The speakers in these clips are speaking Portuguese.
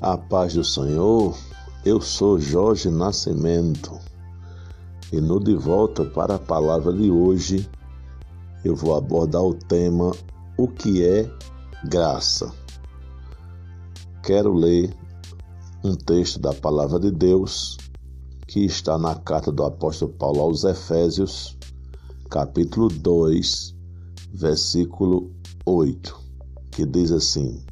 A paz do Senhor, eu sou Jorge Nascimento e no De Volta para a Palavra de hoje eu vou abordar o tema O que é graça. Quero ler um texto da Palavra de Deus que está na carta do apóstolo Paulo aos Efésios, capítulo 2, versículo 8, que diz assim: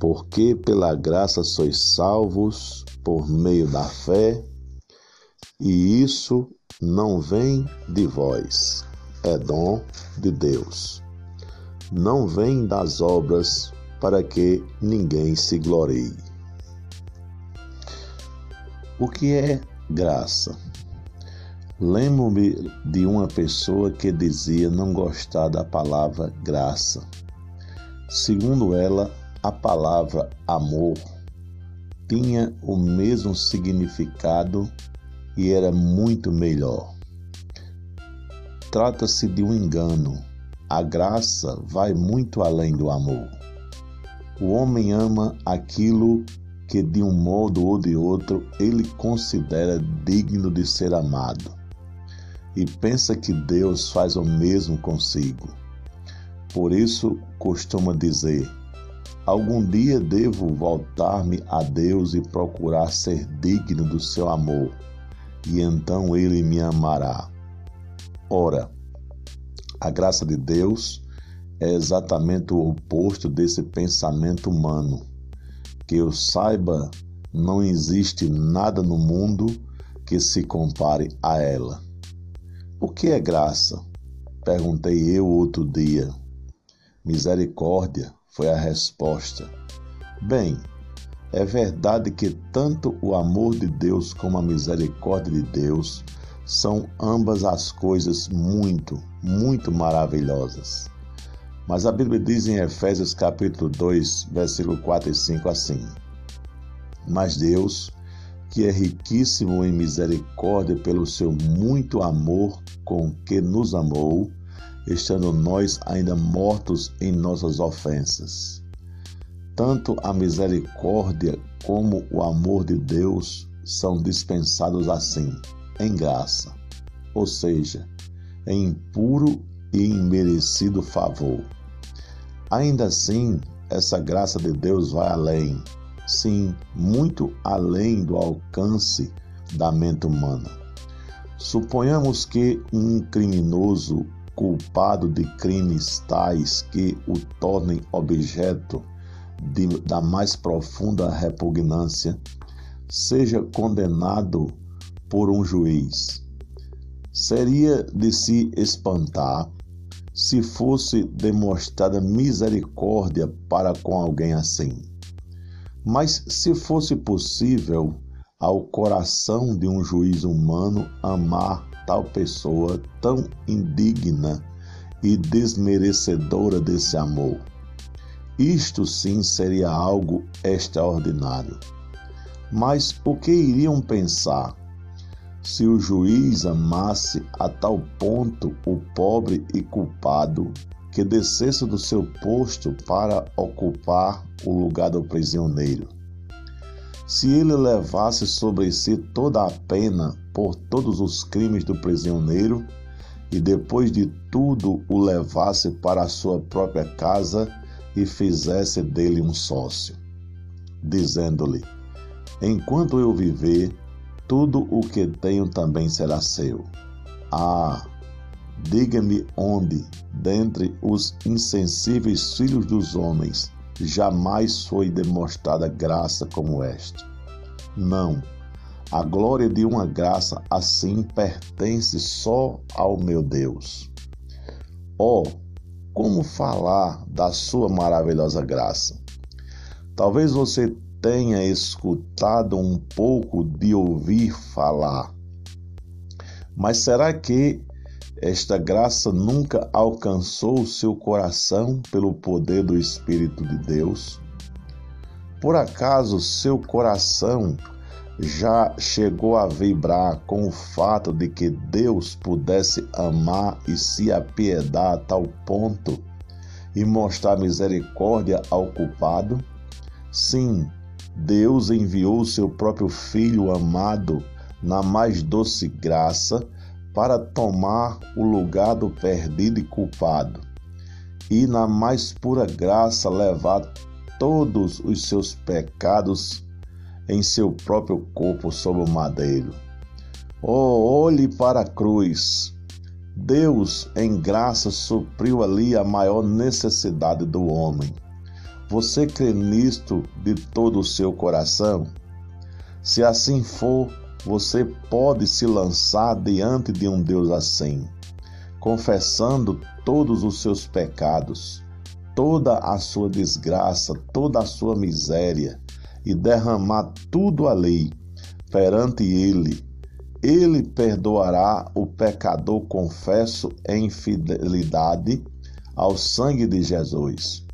porque pela graça sois salvos por meio da fé, e isso não vem de vós, é dom de Deus. Não vem das obras para que ninguém se glorie. O que é graça? Lembro-me de uma pessoa que dizia não gostar da palavra graça. Segundo ela, a palavra amor tinha o mesmo significado e era muito melhor. Trata-se de um engano. A graça vai muito além do amor. O homem ama aquilo que, de um modo ou de outro, ele considera digno de ser amado e pensa que Deus faz o mesmo consigo. Por isso, costuma dizer: Algum dia devo voltar-me a Deus e procurar ser digno do seu amor, e então ele me amará. Ora, a graça de Deus é exatamente o oposto desse pensamento humano. Que eu saiba, não existe nada no mundo que se compare a ela. O que é graça? Perguntei eu outro dia. Misericórdia, foi a resposta. Bem, é verdade que tanto o amor de Deus como a misericórdia de Deus são ambas as coisas muito, muito maravilhosas. Mas a Bíblia diz em Efésios capítulo 2, versículo 4 e 5 assim: Mas Deus, que é riquíssimo em misericórdia pelo seu muito amor com que nos amou, estando nós ainda mortos em nossas ofensas. Tanto a misericórdia como o amor de Deus são dispensados assim, em graça, ou seja, em puro e imerecido favor. Ainda assim, essa graça de Deus vai além, sim, muito além do alcance da mente humana. Suponhamos que um criminoso culpado de crimes tais que o tornem objeto de, da mais profunda repugnância, seja condenado por um juiz. Seria de se espantar se fosse demonstrada misericórdia para com alguém assim. Mas se fosse possível ao coração de um juiz humano amar tal pessoa tão indigna e desmerecedora desse amor. Isto sim seria algo extraordinário. Mas o que iriam pensar se o juiz amasse a tal ponto o pobre e culpado que descesse do seu posto para ocupar o lugar do prisioneiro? Se ele levasse sobre si toda a pena por todos os crimes do prisioneiro e depois de tudo o levasse para a sua própria casa e fizesse dele um sócio, dizendo-lhe: Enquanto eu viver, tudo o que tenho também será seu. Ah, diga-me onde, dentre os insensíveis filhos dos homens, jamais foi demonstrada graça como esta. Não, a glória de uma graça assim pertence só ao meu Deus. Oh, como falar da sua maravilhosa graça? Talvez você tenha escutado um pouco de ouvir falar, mas será que esta graça nunca alcançou o seu coração pelo poder do Espírito de Deus? Por acaso seu coração já chegou a vibrar com o fato de que Deus pudesse amar e se apiedar a tal ponto e mostrar misericórdia ao culpado? Sim, Deus enviou seu próprio Filho amado na mais doce graça para tomar o lugar do perdido e culpado, e na mais pura graça levar todos os seus pecados em seu próprio corpo sobre o madeiro. Oh, olhe para a cruz. Deus, em graça, supriu ali a maior necessidade do homem. Você crê nisto de todo o seu coração? Se assim for, você pode se lançar diante de um Deus assim, confessando todos os seus pecados, toda a sua desgraça, toda a sua miséria e derramar tudo ali perante Ele. Ele perdoará o pecador confesso em fidelidade ao sangue de Jesus.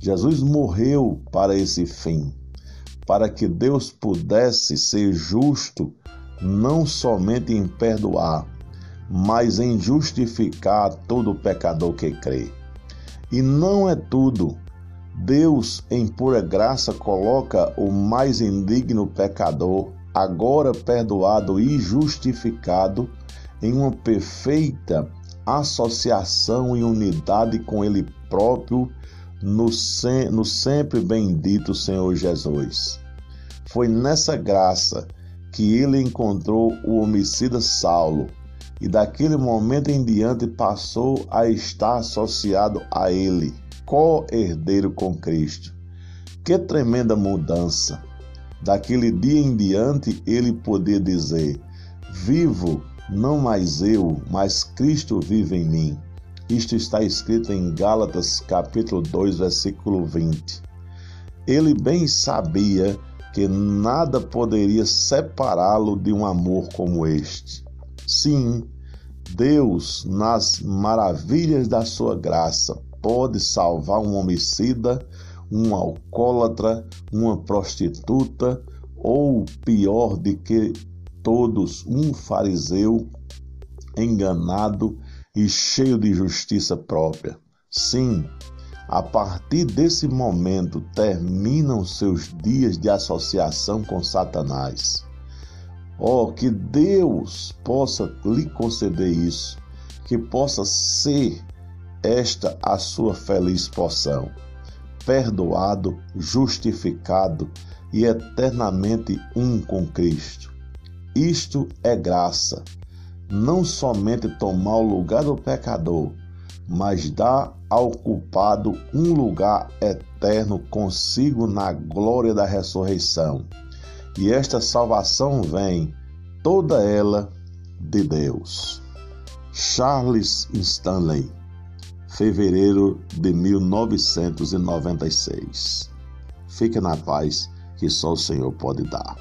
Jesus morreu para esse fim para que Deus pudesse ser justo não somente em perdoar, mas em justificar todo pecador que crê. E não é tudo. Deus, em pura graça, coloca o mais indigno pecador, agora perdoado e justificado, em uma perfeita associação e unidade com Ele próprio no, sem, no sempre bendito Senhor Jesus. Foi nessa graça que ele encontrou o homicida Saulo e daquele momento em diante passou a estar associado a ele, co-herdeiro com Cristo. Que tremenda mudança! Daquele dia em diante ele podia dizer: Vivo não mais eu, mas Cristo vive em mim. Isto está escrito em Gálatas capítulo 2, versículo 20. Ele bem sabia que nada poderia separá-lo de um amor como este. Sim, Deus, nas maravilhas da sua graça, pode salvar um homicida, um alcoólatra, uma prostituta ou pior de que todos, um fariseu enganado e cheio de justiça própria. Sim, a partir desse momento terminam seus dias de associação com Satanás. Oh, que Deus possa lhe conceder isso, que possa ser esta a sua feliz porção. Perdoado, justificado e eternamente um com Cristo. Isto é graça não somente tomar o lugar do pecador, mas dá ao culpado um lugar eterno consigo na glória da ressurreição. E esta salvação vem, toda ela, de Deus. Charles Stanley, fevereiro de 1996. Fique na paz que só o Senhor pode dar.